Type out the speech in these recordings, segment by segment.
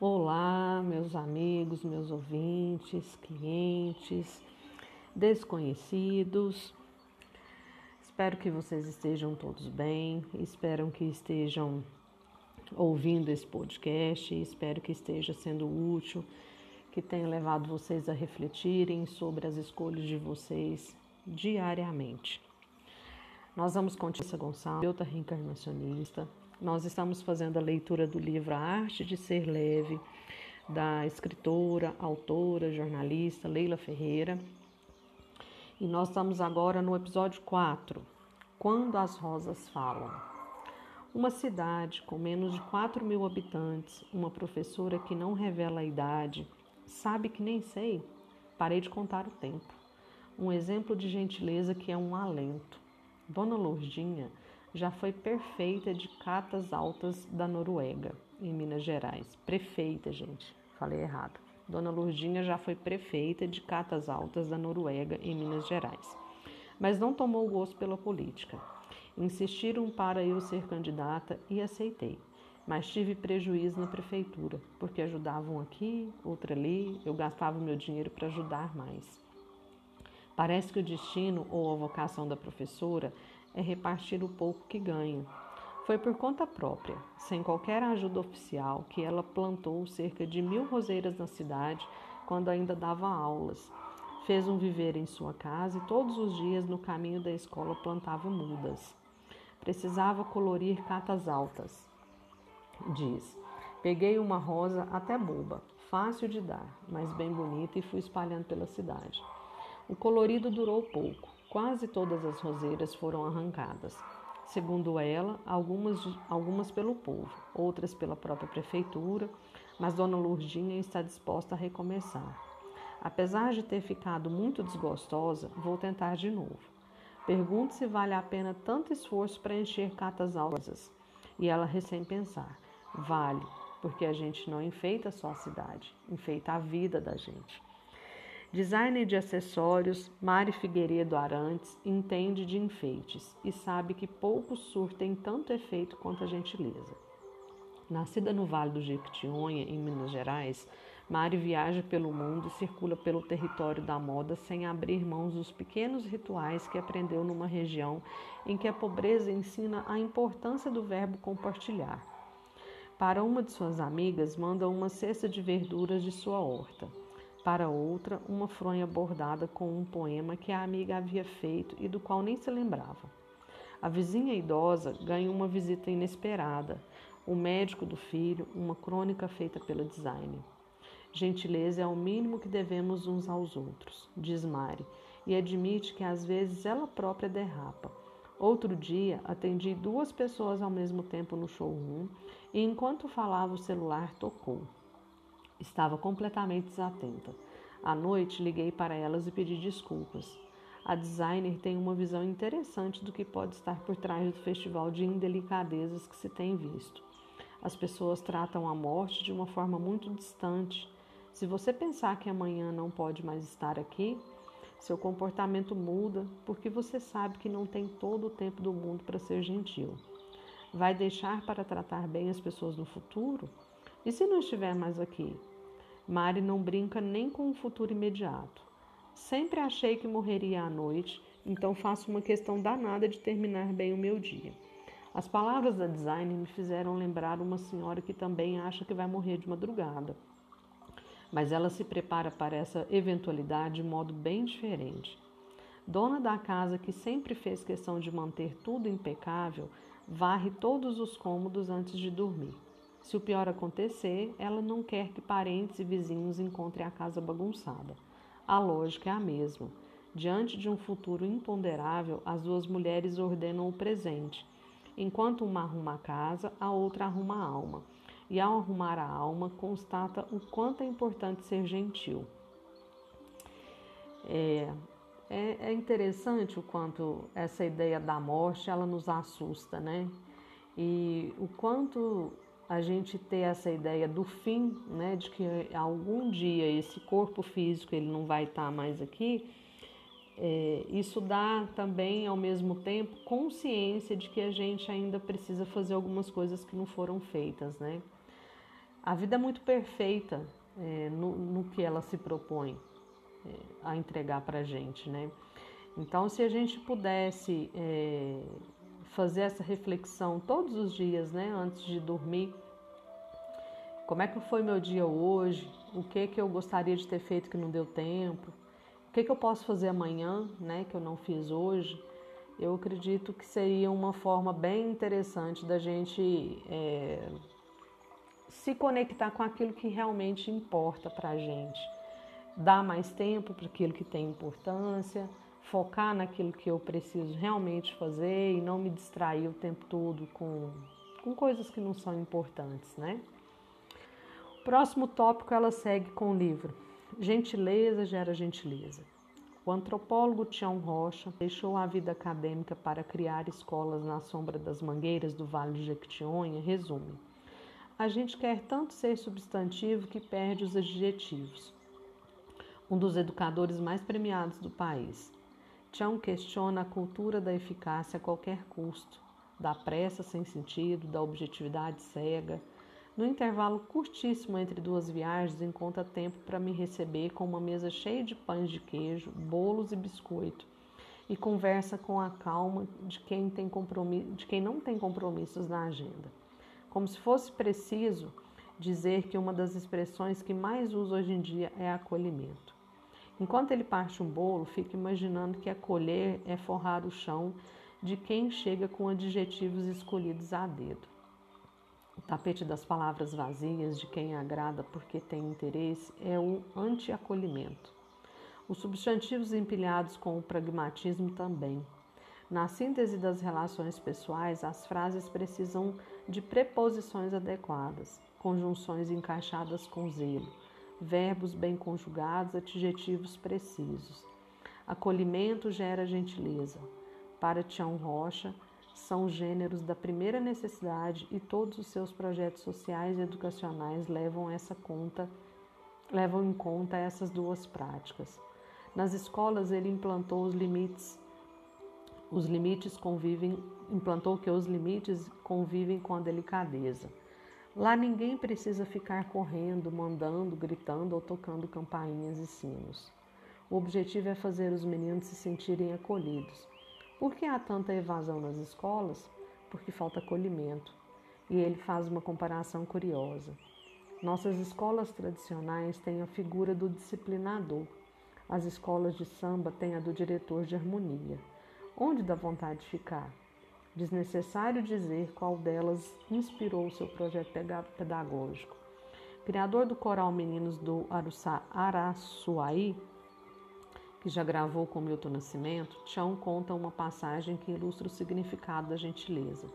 Olá, meus amigos, meus ouvintes, clientes, desconhecidos. Espero que vocês estejam todos bem, espero que estejam ouvindo esse podcast, espero que esteja sendo útil, que tenha levado vocês a refletirem sobre as escolhas de vocês diariamente. Nós vamos continuar Gonçalves, outra reencarnacionista, nós estamos fazendo a leitura do livro A Arte de Ser Leve, da escritora, autora, jornalista Leila Ferreira. E nós estamos agora no episódio 4, Quando as Rosas Falam. Uma cidade com menos de 4 mil habitantes, uma professora que não revela a idade, sabe que nem sei, parei de contar o tempo. Um exemplo de gentileza que é um alento. Dona Lourdinha já foi prefeita de Catas Altas da Noruega, em Minas Gerais. Prefeita, gente, falei errado. Dona Lourdinha já foi prefeita de Catas Altas da Noruega, em Minas Gerais. Mas não tomou gosto pela política. Insistiram para eu ser candidata e aceitei. Mas tive prejuízo na prefeitura, porque ajudavam aqui, outra ali, eu gastava meu dinheiro para ajudar mais. Parece que o destino ou a vocação da professora é repartir o pouco que ganha. Foi por conta própria, sem qualquer ajuda oficial, que ela plantou cerca de mil roseiras na cidade quando ainda dava aulas. Fez um viver em sua casa e todos os dias no caminho da escola plantava mudas. Precisava colorir catas altas. Diz: Peguei uma rosa até boba, fácil de dar, mas bem bonita, e fui espalhando pela cidade. O colorido durou pouco. Quase todas as roseiras foram arrancadas. Segundo ela, algumas, algumas pelo povo, outras pela própria prefeitura, mas Dona Lourdinha está disposta a recomeçar. Apesar de ter ficado muito desgostosa, vou tentar de novo. Pergunto se vale a pena tanto esforço para encher catas altas. E ela recém pensar: vale, porque a gente não enfeita só a cidade, enfeita a vida da gente. Designer de acessórios, Mari Figueiredo Arantes entende de enfeites e sabe que poucos surtem tanto efeito quanto a gentileza. Nascida no Vale do Jequitinhonha, em Minas Gerais, Mari viaja pelo mundo e circula pelo território da moda sem abrir mãos dos pequenos rituais que aprendeu numa região em que a pobreza ensina a importância do verbo compartilhar. Para uma de suas amigas, manda uma cesta de verduras de sua horta para outra uma fronha bordada com um poema que a amiga havia feito e do qual nem se lembrava. A vizinha idosa ganha uma visita inesperada, o médico do filho, uma crônica feita pela designer. Gentileza é o mínimo que devemos uns aos outros, diz Mari, e admite que às vezes ela própria derrapa. Outro dia, atendi duas pessoas ao mesmo tempo no showroom e enquanto falava o celular tocou. Estava completamente desatenta. À noite, liguei para elas e pedi desculpas. A designer tem uma visão interessante do que pode estar por trás do festival de indelicadezas que se tem visto. As pessoas tratam a morte de uma forma muito distante. Se você pensar que amanhã não pode mais estar aqui, seu comportamento muda porque você sabe que não tem todo o tempo do mundo para ser gentil. Vai deixar para tratar bem as pessoas no futuro? E se não estiver mais aqui? Mari não brinca nem com o futuro imediato. Sempre achei que morreria à noite, então faço uma questão danada de terminar bem o meu dia. As palavras da designer me fizeram lembrar uma senhora que também acha que vai morrer de madrugada. Mas ela se prepara para essa eventualidade de modo bem diferente. Dona da casa, que sempre fez questão de manter tudo impecável, varre todos os cômodos antes de dormir. Se o pior acontecer, ela não quer que parentes e vizinhos encontrem a casa bagunçada. A lógica é a mesma. Diante de um futuro imponderável, as duas mulheres ordenam o presente. Enquanto uma arruma a casa, a outra arruma a alma. E ao arrumar a alma, constata o quanto é importante ser gentil. É, é, é interessante o quanto essa ideia da morte ela nos assusta, né? E o quanto a gente ter essa ideia do fim, né, de que algum dia esse corpo físico ele não vai estar mais aqui, é, isso dá também ao mesmo tempo consciência de que a gente ainda precisa fazer algumas coisas que não foram feitas, né? A vida é muito perfeita é, no, no, que ela se propõe é, a entregar para gente, né? Então, se a gente pudesse é, fazer essa reflexão todos os dias, né, antes de dormir, como é que foi meu dia hoje? O que que eu gostaria de ter feito que não deu tempo? O que que eu posso fazer amanhã, né, que eu não fiz hoje? Eu acredito que seria uma forma bem interessante da gente é, se conectar com aquilo que realmente importa para a gente, dar mais tempo para aquilo que tem importância focar naquilo que eu preciso realmente fazer e não me distrair o tempo todo com, com coisas que não são importantes, né? O próximo tópico ela segue com o livro Gentileza gera gentileza. O antropólogo Tião Rocha deixou a vida acadêmica para criar escolas na sombra das mangueiras do Vale de Jequitinhonha, resume. A gente quer tanto ser substantivo que perde os adjetivos. Um dos educadores mais premiados do país. Chão questiona a cultura da eficácia a qualquer custo, da pressa sem sentido, da objetividade cega. No intervalo curtíssimo entre duas viagens, encontra tempo para me receber com uma mesa cheia de pães de queijo, bolos e biscoito, e conversa com a calma de quem, tem de quem não tem compromissos na agenda. Como se fosse preciso dizer que uma das expressões que mais uso hoje em dia é acolhimento. Enquanto ele parte um bolo, fica imaginando que acolher é forrar o chão de quem chega com adjetivos escolhidos a dedo. O tapete das palavras vazias de quem agrada porque tem interesse é o anti-acolhimento. Os substantivos empilhados com o pragmatismo também. Na síntese das relações pessoais, as frases precisam de preposições adequadas, conjunções encaixadas com zelo verbos bem conjugados, adjetivos precisos. Acolhimento gera gentileza. Para Tião Rocha, são gêneros da primeira necessidade e todos os seus projetos sociais e educacionais levam essa conta, levam em conta essas duas práticas. Nas escolas ele implantou os limites os limites convivem, implantou que os limites convivem com a delicadeza. Lá ninguém precisa ficar correndo, mandando, gritando ou tocando campainhas e sinos. O objetivo é fazer os meninos se sentirem acolhidos. Por que há tanta evasão nas escolas? Porque falta acolhimento. E ele faz uma comparação curiosa. Nossas escolas tradicionais têm a figura do disciplinador. As escolas de samba têm a do diretor de harmonia. Onde dá vontade de ficar? Desnecessário dizer qual delas inspirou o seu projeto pedagógico. Criador do coral Meninos do Araçuaí, que já gravou com Milton Nascimento, Tião conta uma passagem que ilustra o significado da gentileza.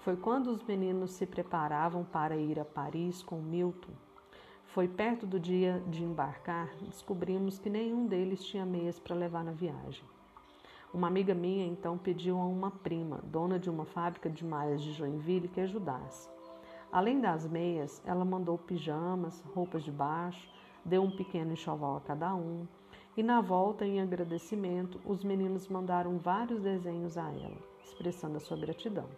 Foi quando os meninos se preparavam para ir a Paris com Milton. Foi perto do dia de embarcar, descobrimos que nenhum deles tinha meias para levar na viagem. Uma amiga minha então pediu a uma prima, dona de uma fábrica de malhas de Joinville, que ajudasse. Além das meias, ela mandou pijamas, roupas de baixo, deu um pequeno enxoval a cada um. E na volta, em agradecimento, os meninos mandaram vários desenhos a ela, expressando a sua gratidão.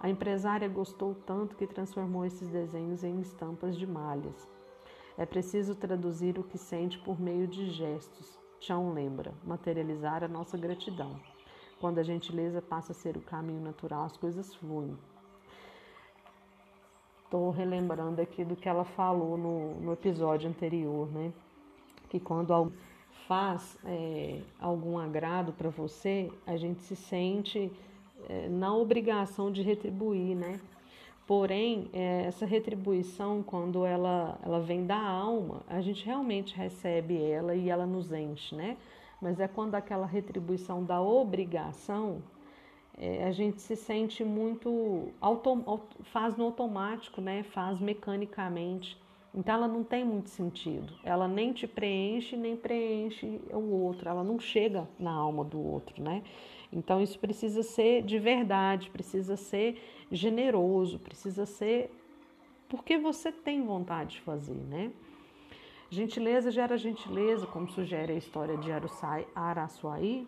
A empresária gostou tanto que transformou esses desenhos em estampas de malhas. É preciso traduzir o que sente por meio de gestos, Chão lembra, materializar a nossa gratidão. Quando a gentileza passa a ser o caminho natural, as coisas fluem. Estou relembrando aqui do que ela falou no, no episódio anterior, né? Que quando alguém faz é, algum agrado para você, a gente se sente é, na obrigação de retribuir, né? Porém, é, essa retribuição, quando ela, ela vem da alma, a gente realmente recebe ela e ela nos enche, né? Mas é quando aquela retribuição da obrigação, é, a gente se sente muito. Auto, faz no automático, né? Faz mecanicamente. Então ela não tem muito sentido. Ela nem te preenche, nem preenche o outro. Ela não chega na alma do outro, né? Então isso precisa ser de verdade, precisa ser generoso, precisa ser porque você tem vontade de fazer, né? Gentileza gera gentileza, como sugere a história de Araçuaí.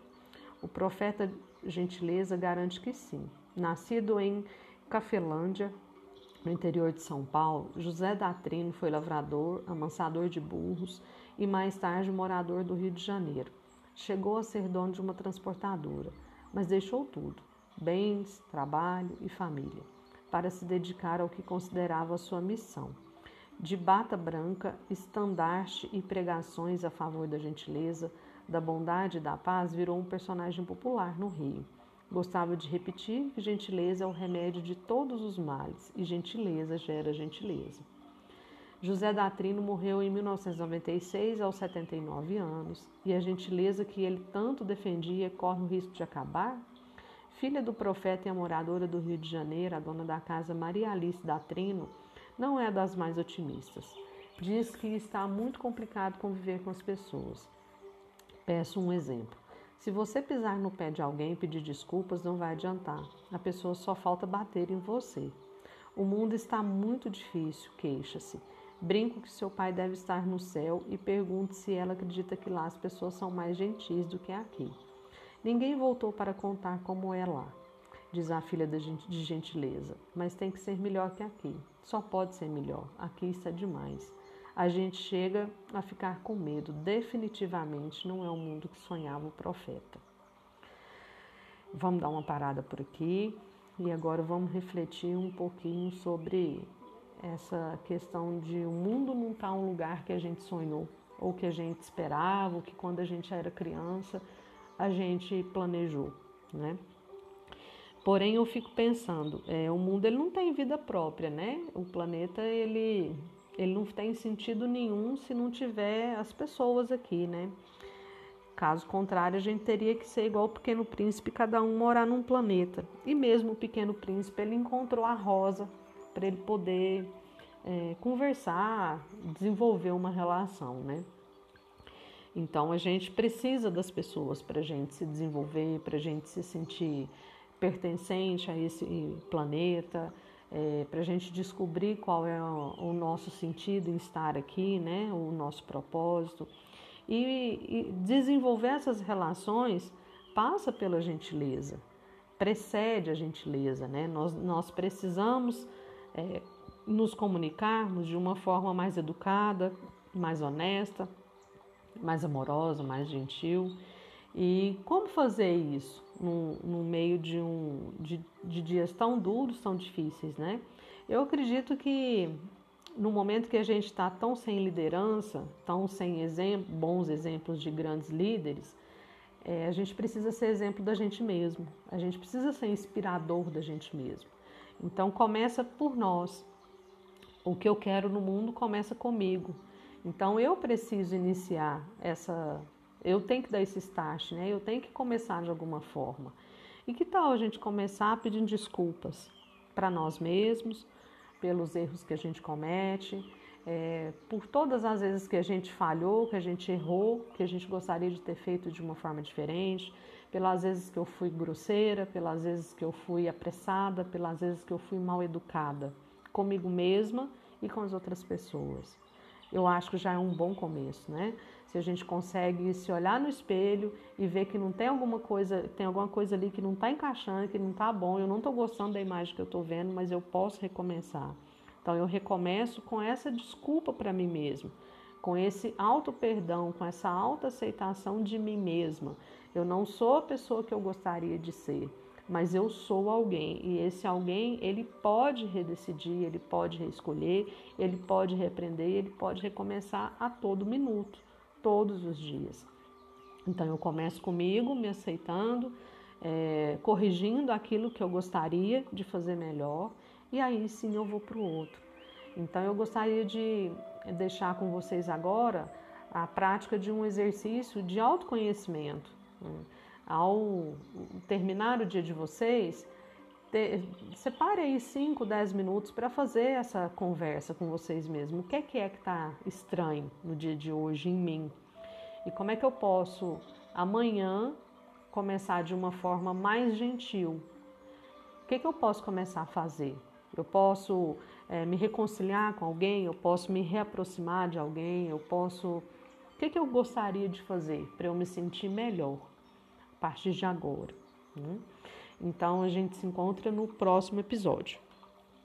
O profeta Gentileza garante que sim. Nascido em Cafelândia, no interior de São Paulo, José Datrino foi lavrador, amansador de burros e mais tarde morador do Rio de Janeiro. Chegou a ser dono de uma transportadora, mas deixou tudo: bens, trabalho e família, para se dedicar ao que considerava sua missão. De bata branca, estandarte e pregações a favor da gentileza, da bondade e da paz, virou um personagem popular no Rio. Gostava de repetir que gentileza é o remédio de todos os males e gentileza gera gentileza. José Datrino morreu em 1996, aos 79 anos, e a gentileza que ele tanto defendia corre o risco de acabar? Filha do profeta e moradora do Rio de Janeiro, a dona da casa Maria Alice Datrino, não é das mais otimistas. Diz que está muito complicado conviver com as pessoas. Peço um exemplo. Se você pisar no pé de alguém e pedir desculpas, não vai adiantar. A pessoa só falta bater em você. O mundo está muito difícil, queixa-se. Brinco que seu pai deve estar no céu e pergunto se ela acredita que lá as pessoas são mais gentis do que aqui. Ninguém voltou para contar como é lá, diz a filha de gentileza, mas tem que ser melhor que aqui. Só pode ser melhor. Aqui está demais. A gente chega a ficar com medo. Definitivamente não é o mundo que sonhava o profeta. Vamos dar uma parada por aqui e agora vamos refletir um pouquinho sobre essa questão de o mundo não estar tá um lugar que a gente sonhou, ou que a gente esperava, ou que quando a gente era criança a gente planejou, né? Porém, eu fico pensando, é, o mundo ele não tem vida própria, né? O planeta ele ele não tem sentido nenhum se não tiver as pessoas aqui, né? Caso contrário, a gente teria que ser igual o Pequeno Príncipe, cada um morar num planeta. E mesmo o Pequeno Príncipe, ele encontrou a Rosa para ele poder é, conversar, desenvolver uma relação, né? Então a gente precisa das pessoas para a gente se desenvolver, para a gente se sentir pertencente a esse planeta, é, para a gente descobrir qual é o, nosso sentido em estar aqui, né? O nosso propósito e, e desenvolver essas relações passa pela gentileza, precede a gentileza, né? Nós, nós precisamos é, nos comunicarmos de uma forma mais educada, mais honesta, mais amorosa, mais gentil. E como fazer isso no, no meio de, um, de, de dias tão duros, tão difíceis, né? Eu acredito que no momento que a gente está tão sem liderança, tão sem exemplo, bons exemplos de grandes líderes, é, a gente precisa ser exemplo da gente mesmo, a gente precisa ser inspirador da gente mesmo. Então começa por nós. O que eu quero no mundo começa comigo. Então eu preciso iniciar essa, eu tenho que dar esse start, né? Eu tenho que começar de alguma forma. E que tal a gente começar pedindo desculpas para nós mesmos, pelos erros que a gente comete, é, por todas as vezes que a gente falhou, que a gente errou, que a gente gostaria de ter feito de uma forma diferente, pelas vezes que eu fui grosseira, pelas vezes que eu fui apressada, pelas vezes que eu fui mal educada comigo mesma e com as outras pessoas. Eu acho que já é um bom começo, né? Se a gente consegue se olhar no espelho e ver que não tem alguma coisa, tem alguma coisa ali que não está encaixando, que não está bom, eu não estou gostando da imagem que eu estou vendo, mas eu posso recomeçar. Então eu recomeço com essa desculpa para mim mesmo, com esse auto perdão, com essa alta aceitação de mim mesma, eu não sou a pessoa que eu gostaria de ser, mas eu sou alguém e esse alguém ele pode redecidir, ele pode reescolher, ele pode repreender, ele pode recomeçar a todo minuto, todos os dias. Então eu começo comigo, me aceitando, é, corrigindo aquilo que eu gostaria de fazer melhor e aí sim eu vou para o outro. Então eu gostaria de deixar com vocês agora a prática de um exercício de autoconhecimento. Ao terminar o dia de vocês, separe aí 5, 10 minutos para fazer essa conversa com vocês mesmos. O que é que é está estranho no dia de hoje em mim? E como é que eu posso amanhã começar de uma forma mais gentil? O que, é que eu posso começar a fazer? Eu posso é, me reconciliar com alguém? Eu posso me reaproximar de alguém? Eu posso. O que, que eu gostaria de fazer para eu me sentir melhor? partir de agora. Né? Então a gente se encontra no próximo episódio.